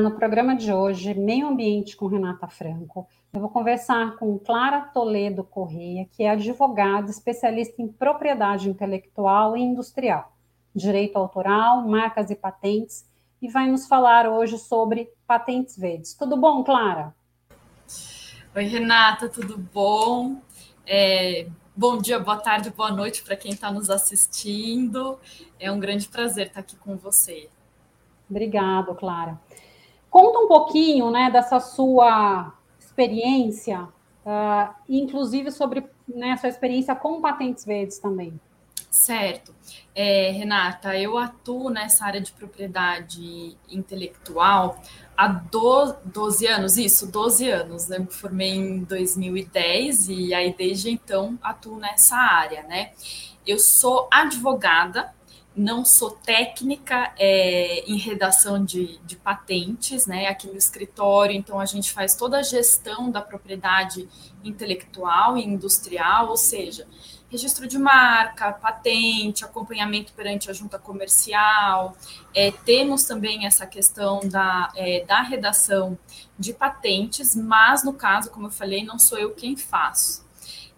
No programa de hoje, Meio Ambiente com Renata Franco, eu vou conversar com Clara Toledo Correia, que é advogada especialista em propriedade intelectual e industrial, direito autoral, marcas e patentes, e vai nos falar hoje sobre patentes verdes. Tudo bom, Clara? Oi, Renata, tudo bom? É, bom dia, boa tarde, boa noite para quem está nos assistindo. É um grande prazer estar aqui com você. Obrigado, Clara. Conta um pouquinho, né, dessa sua experiência, uh, inclusive sobre né, sua experiência com patentes verdes também. Certo. É, Renata, eu atuo nessa área de propriedade intelectual há 12 anos, isso, 12 anos. Eu me formei em 2010 e aí desde então atuo nessa área, né? Eu sou advogada, não sou técnica é, em redação de, de, patentes, né? Aqui no escritório, então a gente faz toda a gestão da propriedade intelectual e industrial, ou seja, registro de marca, patente, acompanhamento perante a junta comercial. É, temos também essa questão da, é, da redação de patentes, mas no caso, como eu falei, não sou eu quem faço.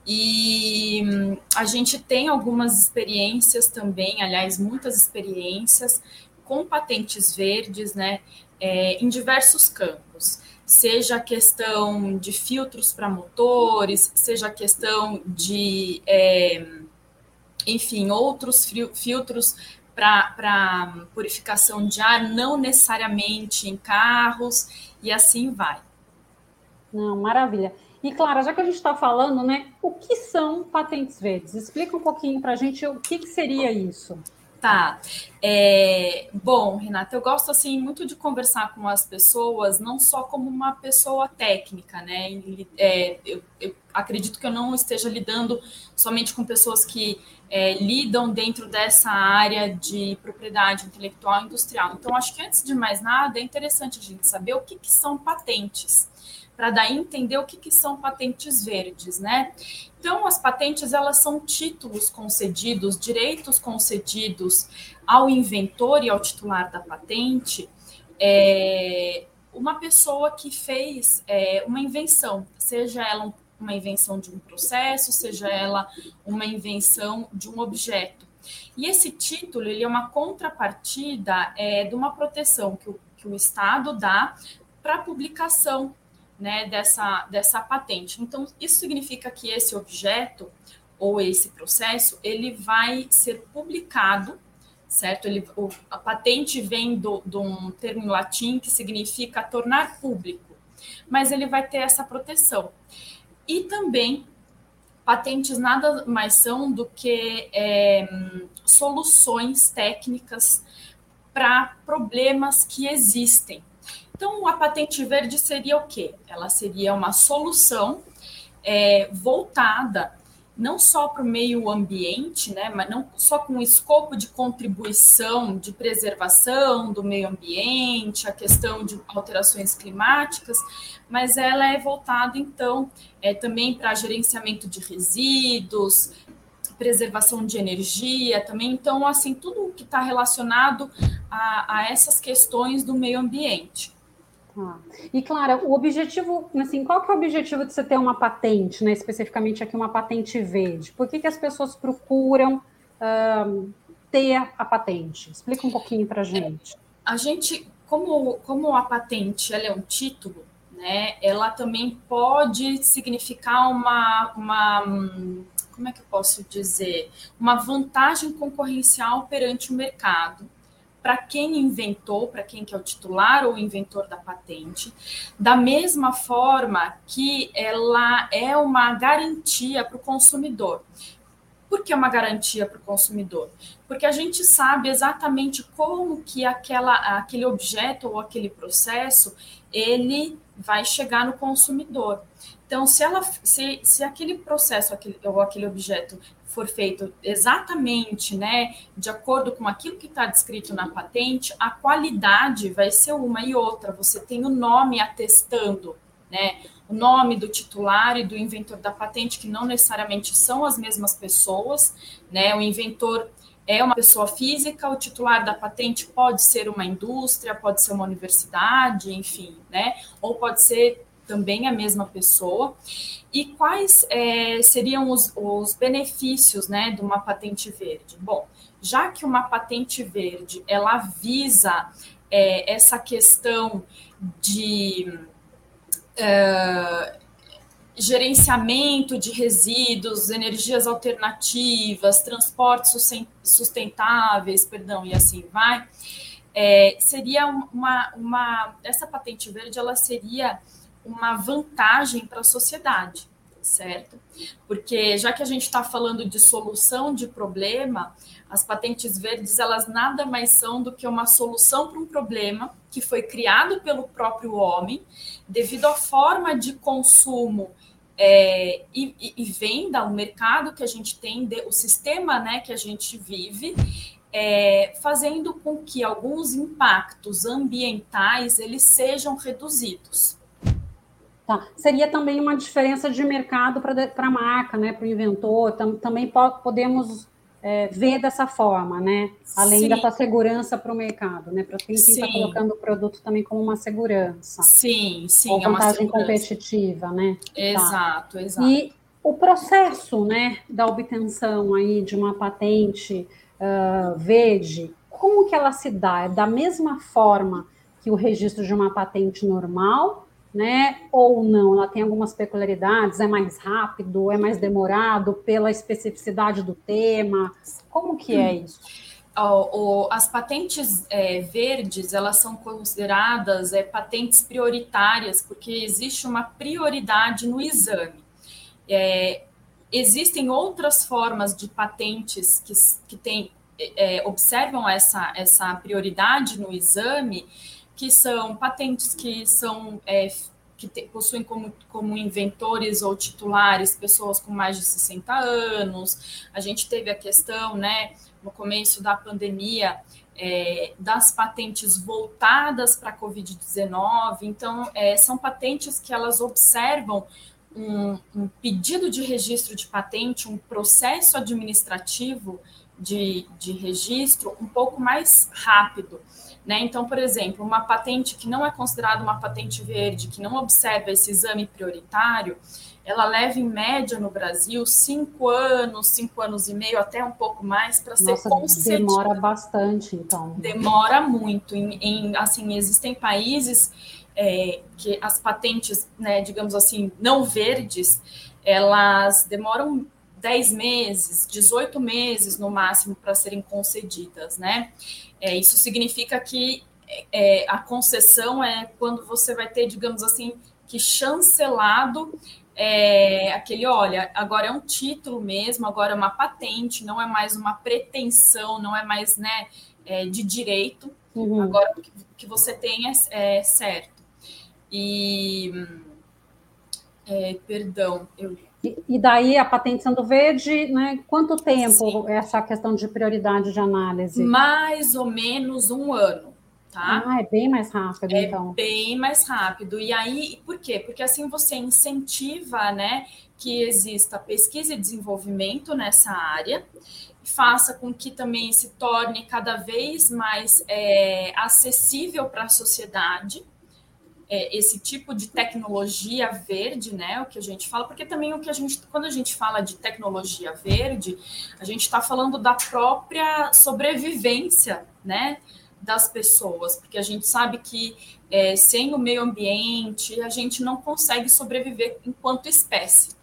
E hum, a gente tem algumas experiências também, aliás, muitas experiências com patentes verdes, né, é, em diversos campos. Seja a questão de filtros para motores, seja a questão de, é, enfim, outros filtros para purificação de ar, não necessariamente em carros, e assim vai. Não, maravilha. E, Clara, já que a gente está falando, né, o que são patentes verdes? Explica um pouquinho para a gente o que, que, seria isso. Tá. É, bom, Renata, eu gosto assim muito de conversar com as pessoas, não só como uma pessoa técnica, né? É, eu, eu, acredito que eu não esteja lidando somente com pessoas que é, lidam dentro dessa área de propriedade intelectual industrial. Então, acho que antes de mais nada, é interessante a gente saber o que, que são patentes para daí entender o que, que são patentes verdes, né? Então, as patentes elas são títulos concedidos, direitos concedidos ao inventor e ao titular da patente, é, uma pessoa que fez é, uma invenção, seja ela uma invenção de um processo, seja ela uma invenção de um objeto. E esse título ele é uma contrapartida é, de uma proteção que o, que o Estado dá para publicação né, dessa, dessa patente. Então, isso significa que esse objeto ou esse processo, ele vai ser publicado, certo? Ele, o, a patente vem de um termo latim que significa tornar público, mas ele vai ter essa proteção. E também, patentes nada mais são do que é, soluções técnicas para problemas que existem, então, a patente verde seria o quê? Ela seria uma solução é, voltada não só para o meio ambiente, né, mas não só com o escopo de contribuição, de preservação do meio ambiente, a questão de alterações climáticas, mas ela é voltada, então, é, também para gerenciamento de resíduos, preservação de energia também. Então, assim, tudo que está relacionado a, a essas questões do meio ambiente. Ah. E Clara, o objetivo, assim, qual que é o objetivo de você ter uma patente, né? Especificamente aqui uma patente verde. Por que, que as pessoas procuram uh, ter a patente? Explica um pouquinho para gente. A gente, como, como a patente ela é um título, né? Ela também pode significar uma, uma como é que eu posso dizer, uma vantagem concorrencial perante o mercado para quem inventou, para quem que é o titular ou inventor da patente, da mesma forma que ela é uma garantia para o consumidor. Por que uma garantia para o consumidor? Porque a gente sabe exatamente como que aquela, aquele objeto ou aquele processo ele vai chegar no consumidor. Então, se, ela, se, se aquele processo aquele, ou aquele objeto for feito exatamente, né, de acordo com aquilo que está descrito na patente, a qualidade vai ser uma e outra. Você tem o nome atestando, né, o nome do titular e do inventor da patente, que não necessariamente são as mesmas pessoas, né, o inventor é uma pessoa física, o titular da patente pode ser uma indústria, pode ser uma universidade, enfim, né? Ou pode ser também a mesma pessoa. E quais é, seriam os, os benefícios né, de uma patente verde? Bom, já que uma patente verde ela visa é, essa questão de é, gerenciamento de resíduos, energias alternativas, transportes sustentáveis, perdão, e assim vai, é, seria uma, uma essa patente verde ela seria uma vantagem para a sociedade, certo? Porque já que a gente está falando de solução de problema, as patentes verdes elas nada mais são do que uma solução para um problema que foi criado pelo próprio homem devido à forma de consumo é, e, e, venda, o mercado que a gente tem, o sistema né, que a gente vive, é, fazendo com que alguns impactos ambientais eles sejam reduzidos. Tá. Seria também uma diferença de mercado para a marca, né, para o inventor. Tam, também po podemos é, ver dessa forma, né? Além Sim. da segurança para o mercado, né? Para quem está colocando o produto também como uma segurança. Sim, sim. Ou é vantagem é competitiva, né? Exato, tá. exato. E o processo, né, da obtenção aí de uma patente uh, verde, como que ela se dá? É da mesma forma que o registro de uma patente normal? Né? Ou não, ela tem algumas peculiaridades, é mais rápido, é mais demorado pela especificidade do tema. Como que é isso? as patentes é, verdes elas são consideradas é, patentes prioritárias porque existe uma prioridade no exame. É, existem outras formas de patentes que, que tem, é, observam essa, essa prioridade no exame que são patentes que são é, que te, possuem como, como inventores ou titulares pessoas com mais de 60 anos. A gente teve a questão, né, no começo da pandemia, é, das patentes voltadas para a Covid-19. Então, é, são patentes que elas observam um, um, pedido de registro de patente, um processo administrativo de, de registro um pouco mais rápido. Né? Então, por exemplo, uma patente que não é considerada uma patente verde, que não observa esse exame prioritário, ela leva em média no Brasil cinco anos, cinco anos e meio, até um pouco mais, para ser concedida. Demora bastante, então. Demora muito. Em, em assim, existem países é, que as patentes, né, digamos assim, não verdes, elas demoram 10 meses, 18 meses no máximo para serem concedidas, né? É, isso significa que é, a concessão é quando você vai ter, digamos assim, que chancelado é, aquele, olha, agora é um título mesmo, agora é uma patente, não é mais uma pretensão, não é mais né, é, de direito, uhum. agora o que você tem é, é certo. E, é, perdão, eu e, daí a patente sendo verde, né? Quanto tempo Sim. essa questão de prioridade de análise? Mais ou menos um ano, tá? Ah, é bem mais rápido, é então. Bem mais rápido. E aí, por quê? Porque assim você incentiva, né, que exista pesquisa e desenvolvimento nessa área, faça com que também se torne cada vez mais é, acessível para a sociedade é, esse tipo de tecnologia verde, né? O que a gente fala, porque também o que a gente, quando a gente fala de tecnologia verde, a gente está falando da própria sobrevivência, né? Das pessoas, porque a gente sabe que é, sem o meio ambiente a gente não consegue sobreviver enquanto espécie.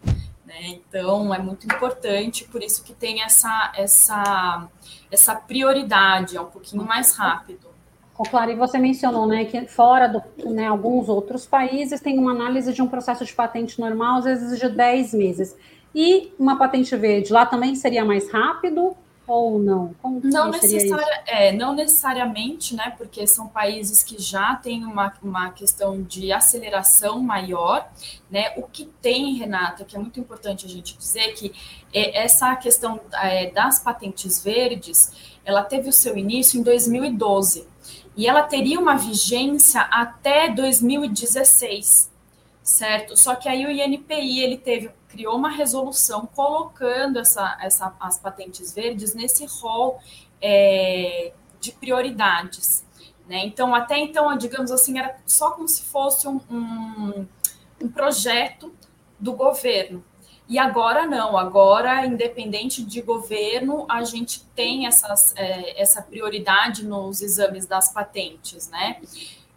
Né? Então é muito importante, por isso que tem essa, essa, essa prioridade, é um pouquinho mais rápido. Ô, Clara, e você mencionou né, que fora do, né, alguns outros países tem uma análise de um processo de patente normal, às vezes de 10 meses. E uma patente verde lá também seria mais rápido ou não? Como não, necessária, é, não necessariamente, né? Porque são países que já têm uma, uma questão de aceleração maior, né? O que tem, Renata, que é muito importante a gente dizer que é, essa questão é, das patentes verdes, ela teve o seu início em 2012 e ela teria uma vigência até 2016, certo? Só que aí o INPI ele teve criou uma resolução colocando essa, essa, as patentes verdes nesse rol é, de prioridades. Né? Então, até então, digamos assim, era só como se fosse um, um, um projeto do governo. E agora não, agora, independente de governo, a gente tem essas, é, essa prioridade nos exames das patentes, né?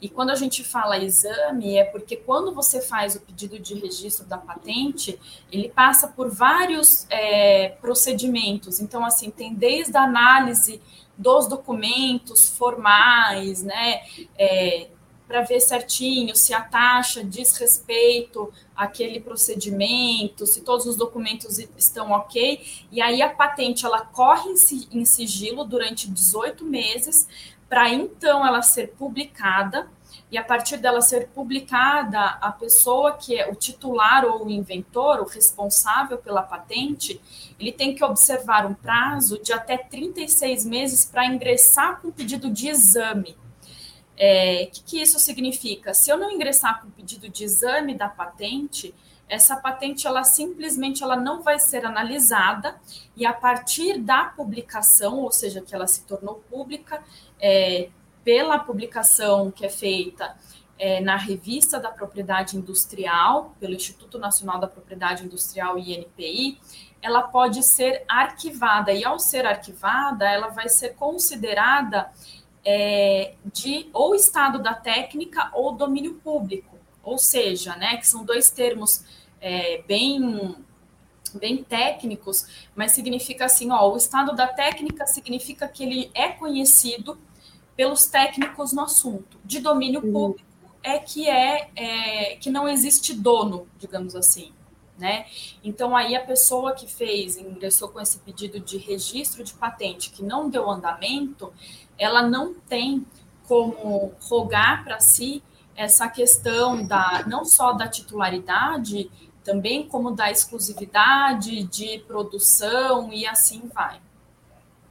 E quando a gente fala exame, é porque quando você faz o pedido de registro da patente, ele passa por vários é, procedimentos. Então, assim, tem desde a análise dos documentos formais, né? É, para ver certinho se a taxa diz respeito àquele procedimento, se todos os documentos estão ok. E aí a patente ela corre em sigilo durante 18 meses para então ela ser publicada e a partir dela ser publicada, a pessoa que é o titular ou o inventor, o responsável pela patente, ele tem que observar um prazo de até 36 meses para ingressar com pedido de exame. O é, que, que isso significa? Se eu não ingressar com pedido de exame da patente, essa patente ela simplesmente ela não vai ser analisada e a partir da publicação, ou seja, que ela se tornou pública, é, pela publicação que é feita é, na Revista da Propriedade Industrial, pelo Instituto Nacional da Propriedade Industrial, INPI, ela pode ser arquivada, e ao ser arquivada, ela vai ser considerada é, de ou estado da técnica ou domínio público, ou seja, né, que são dois termos é, bem bem técnicos, mas significa assim, ó, o estado da técnica significa que ele é conhecido pelos técnicos no assunto. De domínio uhum. público é que é, é, que não existe dono, digamos assim. Né? Então aí a pessoa que fez, ingressou com esse pedido de registro de patente que não deu andamento, ela não tem como rogar para si essa questão da não só da titularidade, também como da exclusividade de produção e assim vai.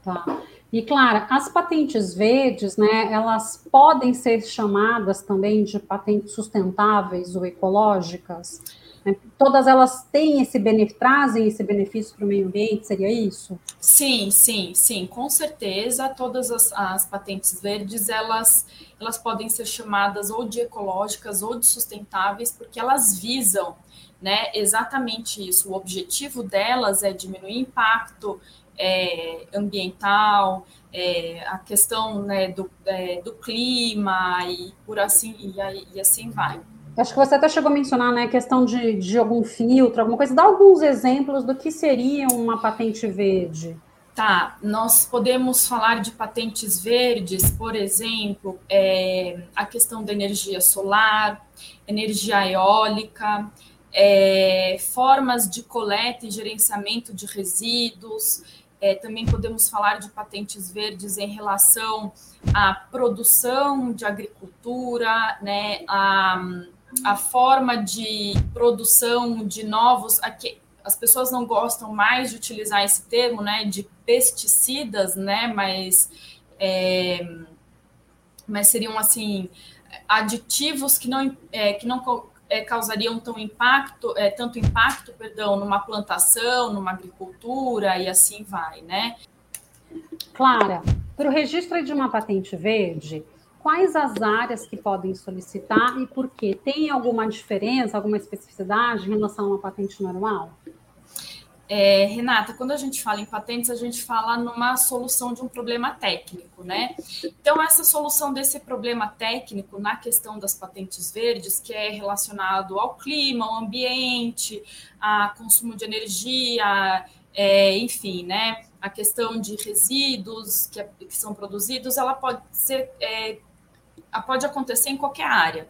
Tá. E, Clara, as patentes verdes, né, elas podem ser chamadas também de patentes sustentáveis ou ecológicas? Né? Todas elas têm esse benefício, trazem esse benefício para o meio ambiente, seria isso? Sim, sim, sim, com certeza. Todas as, as patentes verdes, elas, elas podem ser chamadas ou de ecológicas ou de sustentáveis, porque elas visam né, exatamente isso. O objetivo delas é diminuir impacto é, ambiental, é, a questão né, do, é, do clima e por assim e, e, assim vai. Acho que você até chegou a mencionar né, a questão de, de algum filtro, alguma coisa. Dá alguns exemplos do que seria uma patente verde. Tá, nós podemos falar de patentes verdes, por exemplo, é, a questão da energia solar, energia eólica, é, formas de coleta e gerenciamento de resíduos, é, também podemos falar de patentes verdes em relação à produção de agricultura, né, a, a forma de produção de novos. Aqui, as pessoas não gostam mais de utilizar esse termo, né, de pesticidas, né, mas, é, mas seriam assim aditivos que não, é, que não é, causariam tão impacto, é, tanto impacto, perdão, numa plantação, numa agricultura e assim vai, né? Clara, para o registro de uma patente verde, quais as áreas que podem solicitar e por quê? Tem alguma diferença, alguma especificidade em relação a uma patente normal? É, Renata, quando a gente fala em patentes, a gente fala numa solução de um problema técnico, né? Então, essa solução desse problema técnico na questão das patentes verdes, que é relacionado ao clima, ao ambiente, a consumo de energia, é, enfim, né? A questão de resíduos que, que são produzidos, ela pode ser é, pode acontecer em qualquer área.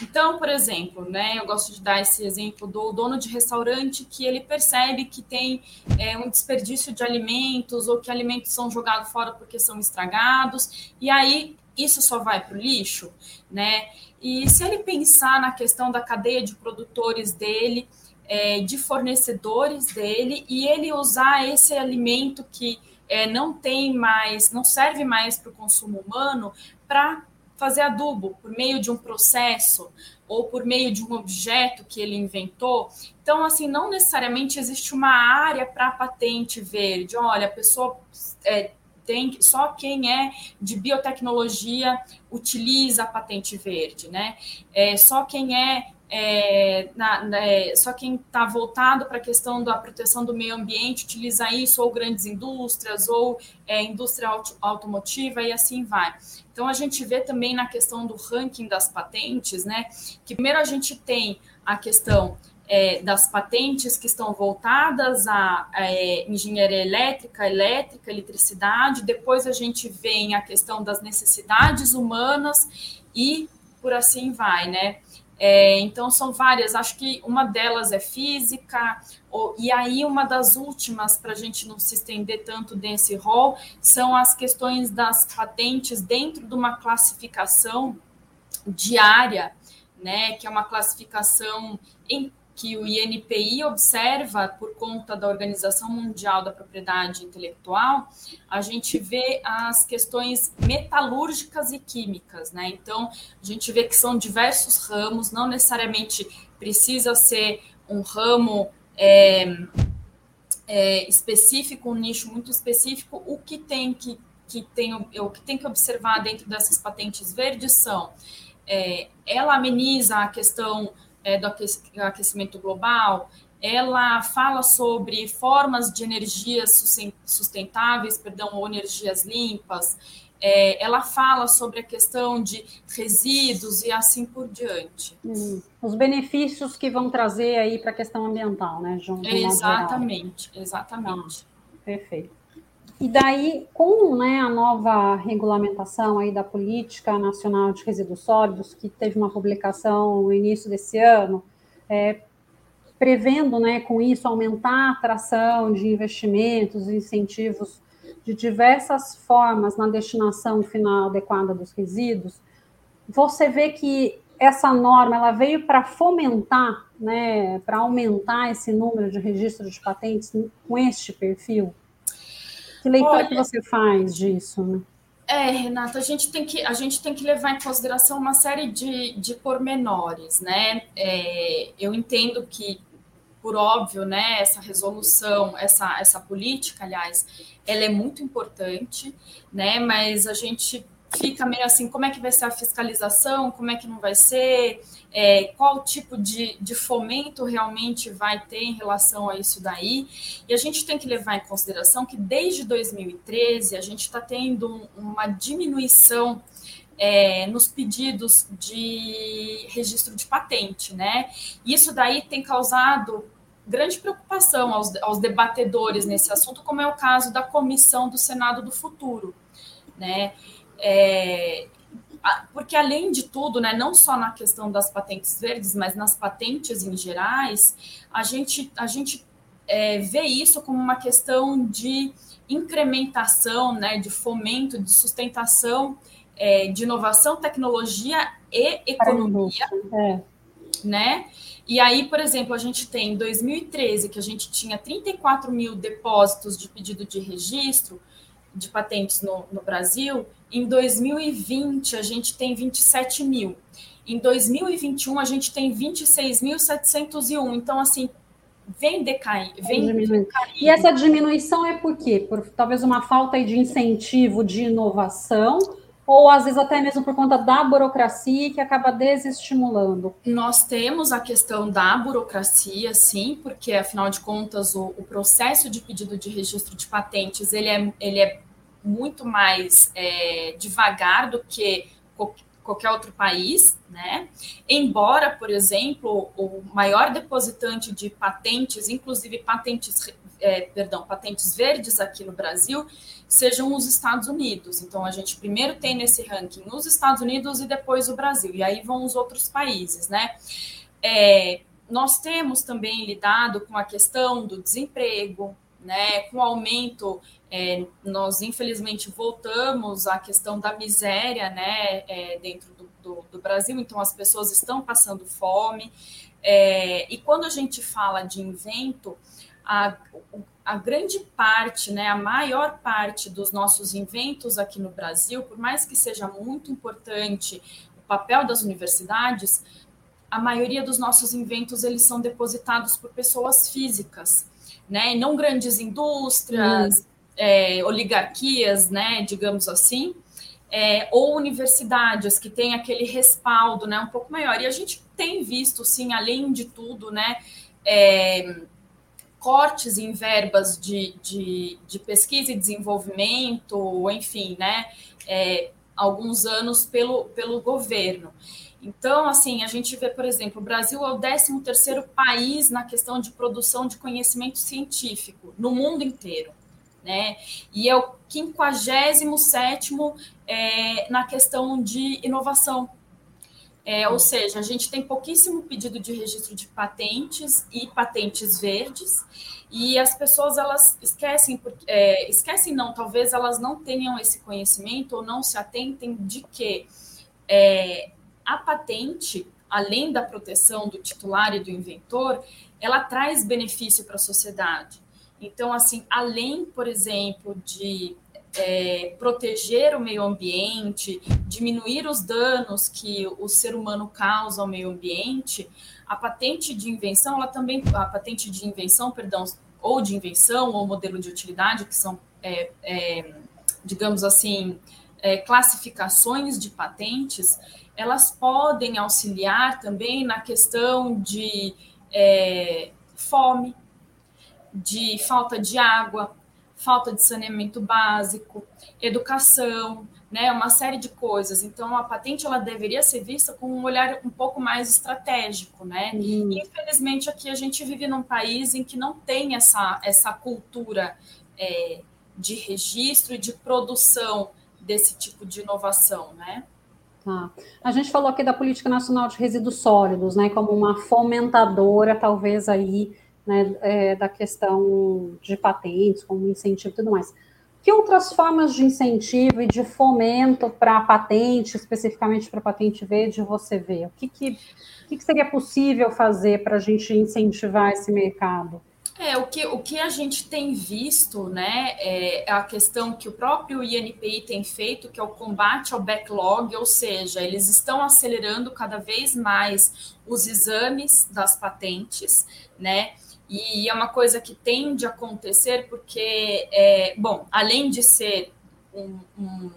Então, por exemplo, né, eu gosto de dar esse exemplo do dono de restaurante que ele percebe que tem é, um desperdício de alimentos ou que alimentos são jogados fora porque são estragados, e aí isso só vai para o lixo, né? E se ele pensar na questão da cadeia de produtores dele, é, de fornecedores dele, e ele usar esse alimento que é, não tem mais, não serve mais para o consumo humano, para fazer adubo por meio de um processo ou por meio de um objeto que ele inventou. Então, assim, não necessariamente existe uma área para patente verde. Olha, a pessoa é, tem só quem é de biotecnologia utiliza a patente verde, né? É, só quem é é, na, na, é, só quem está voltado para a questão da proteção do meio ambiente utiliza isso, ou grandes indústrias, ou é, indústria auto, automotiva, e assim vai. Então, a gente vê também na questão do ranking das patentes, né, que primeiro a gente tem a questão é, das patentes que estão voltadas à é, engenharia elétrica, elétrica, eletricidade, depois a gente vem a questão das necessidades humanas e por assim vai, né? É, então, são várias, acho que uma delas é física, ou, e aí uma das últimas, para a gente não se estender tanto nesse rol, são as questões das patentes dentro de uma classificação diária, né, que é uma classificação em que o INPI observa por conta da Organização Mundial da Propriedade Intelectual, a gente vê as questões metalúrgicas e químicas, né? Então, a gente vê que são diversos ramos, não necessariamente precisa ser um ramo é, é, específico, um nicho muito específico. O que tem que, que tem, o que tem que observar dentro dessas patentes verdes são é, ela ameniza a questão é, do aquecimento global, ela fala sobre formas de energias sustentáveis, perdão, ou energias limpas, é, ela fala sobre a questão de resíduos e assim por diante. Hum, os benefícios que vão trazer aí para a questão ambiental, né, João? Exatamente, exatamente. Ah, perfeito. E daí, com né, a nova regulamentação aí da Política Nacional de Resíduos Sólidos, que teve uma publicação no início desse ano, é, prevendo né, com isso aumentar a atração de investimentos incentivos de diversas formas na destinação final adequada dos resíduos, você vê que essa norma ela veio para fomentar, né, para aumentar esse número de registros de patentes com este perfil? Que leitura Olha, que você faz disso? Né? É, Renata, a gente tem que, a gente tem que levar em consideração uma série de, de pormenores, né? É, eu entendo que, por óbvio, né, essa resolução, essa, essa política, aliás, ela é muito importante, né? Mas a gente fica meio assim, como é que vai ser a fiscalização, como é que não vai ser, é, qual tipo de, de fomento realmente vai ter em relação a isso daí. E a gente tem que levar em consideração que desde 2013 a gente está tendo uma diminuição é, nos pedidos de registro de patente, né? Isso daí tem causado grande preocupação aos, aos debatedores nesse assunto, como é o caso da comissão do Senado do Futuro, né? É, porque além de tudo, né, não só na questão das patentes verdes, mas nas patentes em gerais, a gente, a gente é, vê isso como uma questão de incrementação, né, de fomento, de sustentação é, de inovação, tecnologia e economia, é. né? E aí, por exemplo, a gente tem em 2013 que a gente tinha 34 mil depósitos de pedido de registro, de patentes no, no Brasil, em 2020 a gente tem 27 mil. Em 2021 a gente tem 26.701. Então, assim, vem decair, vem decair. E essa diminuição é por quê? Por talvez uma falta de incentivo de inovação, ou às vezes até mesmo por conta da burocracia que acaba desestimulando? Nós temos a questão da burocracia, sim, porque afinal de contas o, o processo de pedido de registro de patentes ele é, ele é muito mais é, devagar do que qualquer outro país, né? Embora, por exemplo, o maior depositante de patentes, inclusive patentes, é, perdão, patentes verdes aqui no Brasil, sejam os Estados Unidos. Então, a gente primeiro tem nesse ranking os Estados Unidos e depois o Brasil, e aí vão os outros países, né? É, nós temos também lidado com a questão do desemprego, né, com o aumento, é, nós infelizmente voltamos à questão da miséria né, é, dentro do, do, do, Brasil, então as pessoas estão passando fome. É, e quando a gente fala de invento, a, a grande parte, né, a maior parte dos nossos inventos aqui no Brasil, por mais que seja muito importante o papel das universidades, a maioria dos nossos inventos eles são depositados por pessoas físicas, né, não grandes indústrias, hum. é, oligarquias, né, digamos assim, é, ou universidades que têm aquele respaldo, né, um pouco maior. E a gente tem visto, sim, além de tudo, né, é, cortes em verbas de, de, de, pesquisa e desenvolvimento, enfim, né, é, alguns anos pelo, pelo governo. Então, assim, a gente vê, por exemplo, o Brasil é o 13º país na questão de produção de conhecimento científico no mundo inteiro, né? E é o 57º é, na questão de inovação, é, ou seja, a gente tem pouquíssimo pedido de registro de patentes e patentes verdes, e as pessoas elas esquecem, é, esquecem não, talvez elas não tenham esse conhecimento ou não se atentem de que é, a patente, além da proteção do titular e do inventor, ela traz benefício para a sociedade. Então, assim, além, por exemplo, de é, proteger o meio ambiente, diminuir os danos que o ser humano causa ao meio ambiente, a patente de invenção, ela também, a patente de invenção, perdão, ou de invenção ou modelo de utilidade, que são, é, é, digamos assim, é, classificações de patentes, elas podem auxiliar também na questão de é, fome, de falta de água, falta de saneamento básico, educação, né, uma série de coisas. Então, a patente ela deveria ser vista com um olhar um pouco mais estratégico, né? Uhum. Infelizmente, aqui a gente vive num país em que não tem essa, essa cultura é, de registro e de produção desse tipo de inovação, né? Tá. A gente falou aqui da Política Nacional de Resíduos Sólidos, né, como uma fomentadora, talvez aí né, é, da questão de patentes, como incentivo e tudo mais. Que outras formas de incentivo e de fomento para patente, especificamente para patente verde, você vê? O que, que, que, que seria possível fazer para a gente incentivar esse mercado? É, o que, o que a gente tem visto, né, é a questão que o próprio INPI tem feito, que é o combate ao backlog, ou seja, eles estão acelerando cada vez mais os exames das patentes, né, e é uma coisa que tende a acontecer porque, é, bom, além de ser um, um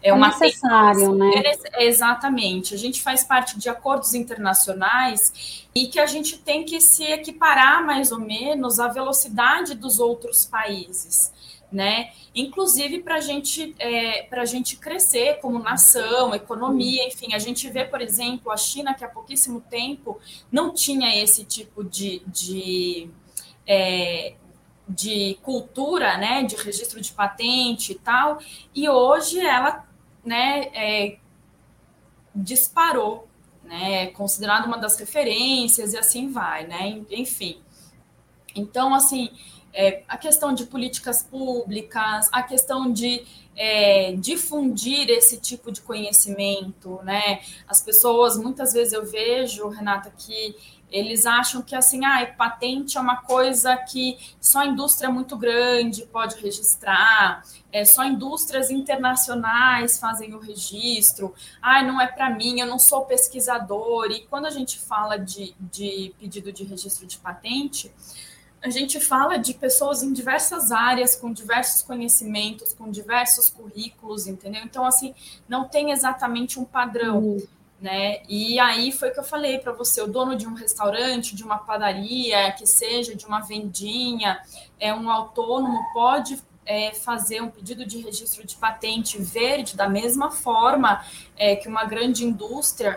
é, é uma necessário, né? Exatamente. A gente faz parte de acordos internacionais e que a gente tem que se equiparar mais ou menos à velocidade dos outros países, né? Inclusive para gente, é, a gente crescer como nação, economia, enfim. A gente vê, por exemplo, a China, que há pouquíssimo tempo não tinha esse tipo de, de é, de cultura, né, de registro de patente e tal, e hoje ela, né, é, disparou, né, é considerada uma das referências e assim vai, né, enfim. Então, assim, é, a questão de políticas públicas, a questão de é, difundir esse tipo de conhecimento, né? As pessoas, muitas vezes eu vejo, Renata, que eles acham que assim, ah, patente é uma coisa que só indústria muito grande pode registrar, é, só indústrias internacionais fazem o registro, ah, não é para mim, eu não sou pesquisador. E quando a gente fala de, de pedido de registro de patente, a gente fala de pessoas em diversas áreas, com diversos conhecimentos, com diversos currículos, entendeu? Então, assim, não tem exatamente um padrão. Uhum né? E aí foi que eu falei para você, o dono de um restaurante, de uma padaria, que seja de uma vendinha, é um autônomo pode é, fazer um pedido de registro de patente verde da mesma forma é, que uma grande indústria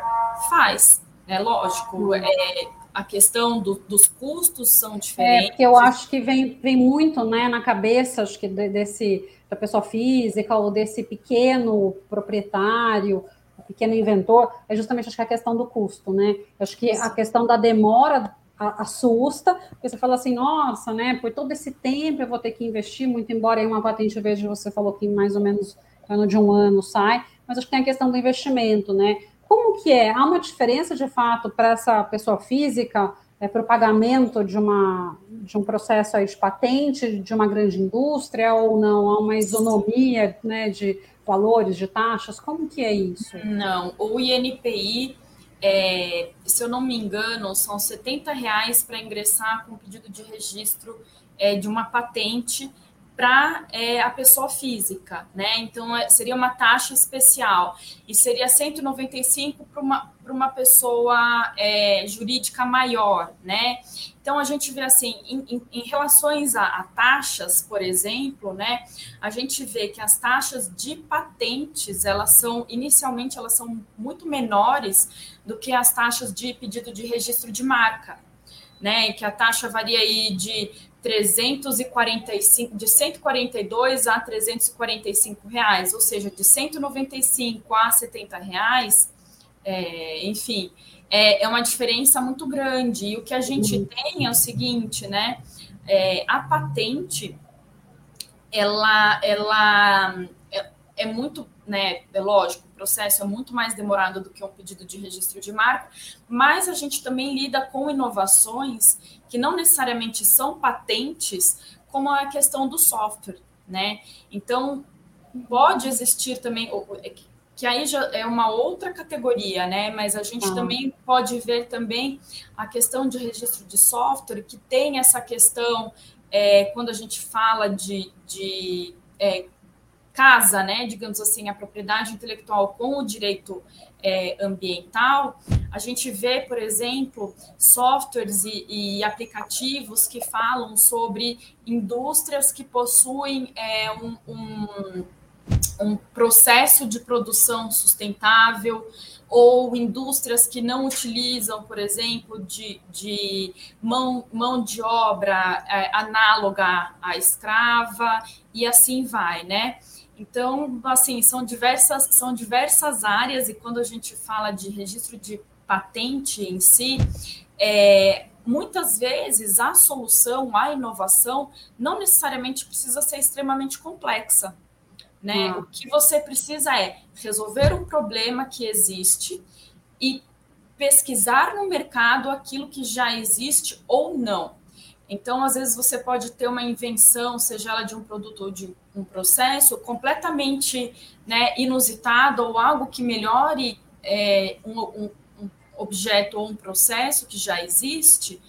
faz, né? Lógico, é, a questão do, dos custos são diferentes. É, porque eu acho que vem, vem muito né, na cabeça, acho que desse da pessoa física ou desse pequeno proprietário pequeno inventor, é justamente acho que a questão do custo, né? Acho que a questão da demora assusta, porque você fala assim, nossa, né, por todo esse tempo eu vou ter que investir, muito embora aí uma patente verde você falou que mais ou menos ano de um ano sai, mas acho que tem a questão do investimento, né? Como que é? Há uma diferença de fato para essa pessoa física é, para o pagamento de, uma, de um processo aí de patente de uma grande indústria ou não? Há uma isonomia né, de valores, de taxas? Como que é isso? Não, o INPI, é, se eu não me engano, são 70 reais para ingressar com pedido de registro é, de uma patente para é, a pessoa física, né? Então é, seria uma taxa especial e seria 195 para uma, uma pessoa é, jurídica maior, né? Então a gente vê assim, em, em, em relações a, a, taxas, por exemplo, né? A gente vê que as taxas de patentes elas são inicialmente elas são muito menores do que as taxas de pedido de registro de marca, né? Que a taxa varia aí de 345, de 142 a 345 reais, ou seja, de 195 a 70 reais, é, enfim, é, é, uma diferença muito grande. E o que a gente uhum. tem é o seguinte, né? É, a patente, ela, ela é, é muito, né? É lógico, processo é muito mais demorado do que um pedido de registro de marca, mas a gente também lida com inovações que não necessariamente são patentes, como a questão do software, né? Então, pode existir também, é que aí já é uma outra categoria, né? Mas a gente ah. também pode ver também a questão de registro de software, que tem essa questão, é, quando a gente fala de, de é, casa, né? Digamos assim, a propriedade intelectual com o direito é, ambiental, a gente vê, por exemplo, softwares e, e, aplicativos que falam sobre indústrias que possuem é, um, um, um processo de produção sustentável ou indústrias que não utilizam, por exemplo, de, de mão, mão de obra é, análoga à escrava, e assim vai, né? Então, assim, são diversas, são diversas áreas, e quando a gente fala de registro de patente em si, é, muitas vezes a solução, a inovação, não necessariamente precisa ser extremamente complexa. Né? Hum. O que você precisa é resolver um problema que existe e pesquisar no mercado aquilo que já existe ou não. Então, às vezes, você pode ter uma invenção, seja ela de um produto ou de um processo, completamente né, inusitado ou algo que melhore é, um, um, um objeto ou um processo que já existe,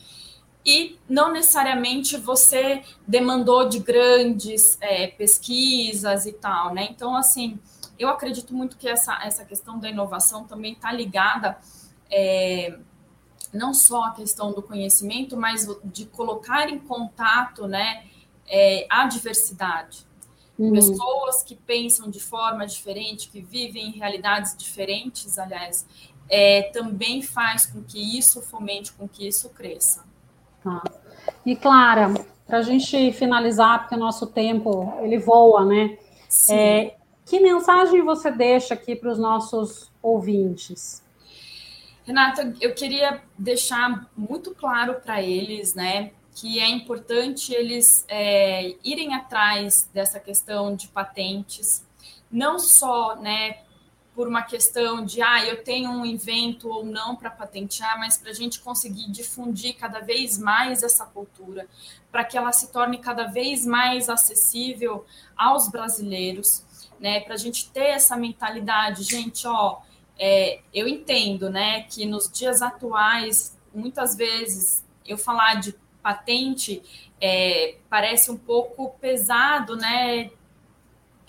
e não necessariamente você demandou de grandes é, pesquisas e tal, né? Então, assim, eu acredito muito que essa, essa questão da inovação também está ligada é, não só a questão do conhecimento, mas de colocar em contato né, é, a diversidade. Uhum. Pessoas que pensam de forma diferente, que vivem em realidades diferentes, aliás, é, também faz com que isso fomente, com que isso cresça. Tá. E Clara, para a gente finalizar, porque o nosso tempo ele voa, né? É, que mensagem você deixa aqui para os nossos ouvintes? Renata, eu queria deixar muito claro para eles, né, que é importante eles é, irem atrás dessa questão de patentes, não só, né, por uma questão de, ah, eu tenho um invento ou não para patentear, mas para a gente conseguir difundir cada vez mais essa cultura, para que ela se torne cada vez mais acessível aos brasileiros, né, para a gente ter essa mentalidade, gente, ó, é, eu entendo, né, que nos dias atuais, muitas vezes, eu falar de patente é, parece um pouco pesado, né,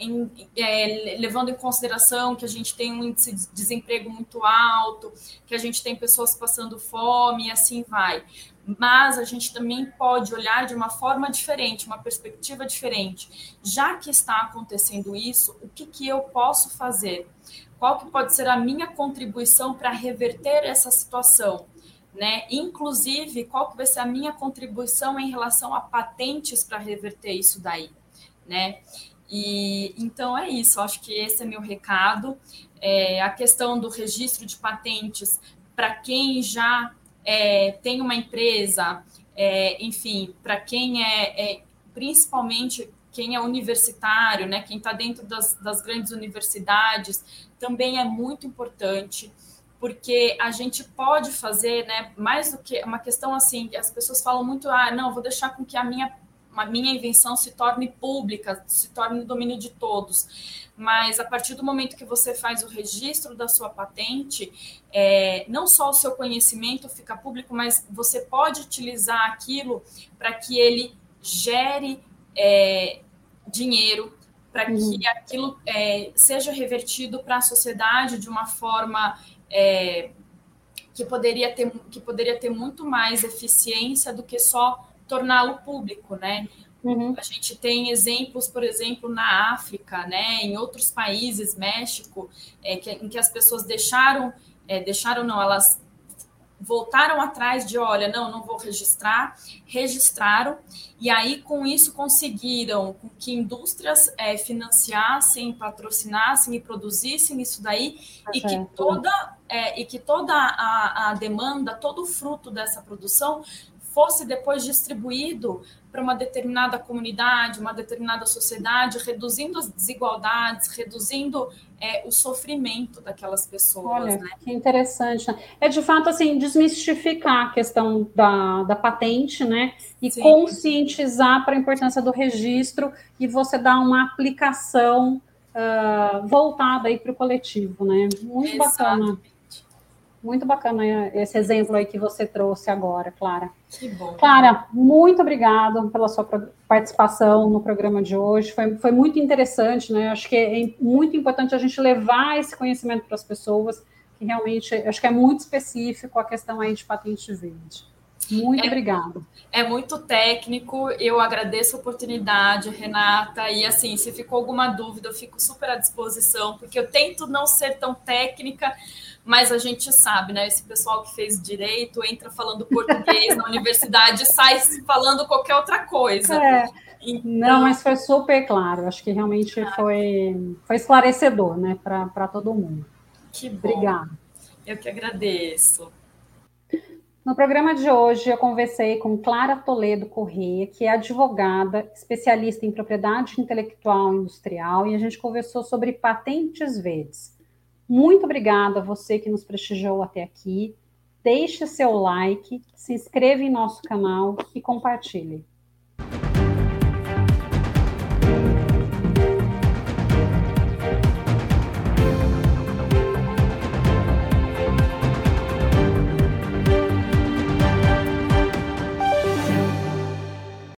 em, é, levando em consideração que a gente tem um índice de desemprego muito alto, que a gente tem pessoas passando fome e assim vai. Mas a gente também pode olhar de uma forma diferente, uma perspectiva diferente. Já que está acontecendo isso, o que, que eu posso fazer? Qual que pode ser a minha contribuição para reverter essa situação, né? Inclusive, qual que vai ser a minha contribuição em relação a patentes para reverter isso daí, né? E então é isso, acho que esse é meu recado. É, a questão do registro de patentes para quem já é, tem uma empresa, é, enfim, para quem é, é principalmente quem é universitário, né, quem está dentro das, das, grandes universidades, também é muito importante, porque a gente pode fazer, né, mais do que uma questão assim, as pessoas falam muito, ah, não, vou deixar com que a minha a minha invenção se torne pública, se torne domínio de todos. Mas a partir do momento que você faz o registro da sua patente, é, não só o seu conhecimento fica público, mas você pode utilizar aquilo para que ele gere é, dinheiro, para que uhum. aquilo é, seja revertido para a sociedade de uma forma é, que, poderia ter, que poderia ter muito mais eficiência do que só torná-lo público, né? Uhum. A gente tem exemplos, por exemplo, na África, né, em outros países, México, é, que, em que as pessoas deixaram, é, deixaram não, elas voltaram atrás de, olha, não, não vou registrar, registraram, e aí com isso conseguiram que indústrias é, financiassem, patrocinassem e produzissem isso daí, e, que toda, é, e que toda a, a demanda, todo o fruto dessa produção fosse depois distribuído para uma determinada comunidade, uma determinada sociedade, reduzindo as desigualdades, reduzindo é, o sofrimento daquelas pessoas. Olha, né? que interessante. Né? É de fato assim desmistificar a questão da, da patente, né? E Sim. conscientizar para a importância do registro e você dar uma aplicação uh, voltada aí para o coletivo, né? Muito Exato. bacana. Muito bacana esse exemplo aí que você trouxe agora, Clara. Que bom. Clara, muito obrigado pela sua participação no programa de hoje. Foi, foi muito interessante, né? Acho que é muito importante a gente levar esse conhecimento para as pessoas, que realmente acho que é muito específico a questão aí de patente verde. Muito é, obrigada. É muito técnico, eu agradeço a oportunidade, Renata, e assim, se ficou alguma dúvida, eu fico super à disposição, porque eu tento não ser tão técnica, mas a gente sabe, né? Esse pessoal que fez direito entra falando português na universidade sai falando qualquer outra coisa. É. Então... Não, mas foi super claro. Acho que realmente ah. foi, foi esclarecedor, né, para todo mundo. Que bom. Obrigada. Eu que agradeço. No programa de hoje, eu conversei com Clara Toledo Correia, que é advogada, especialista em propriedade intelectual industrial, e a gente conversou sobre patentes verdes. Muito obrigada a você que nos prestigiou até aqui. Deixe seu like, se inscreva em nosso canal e compartilhe.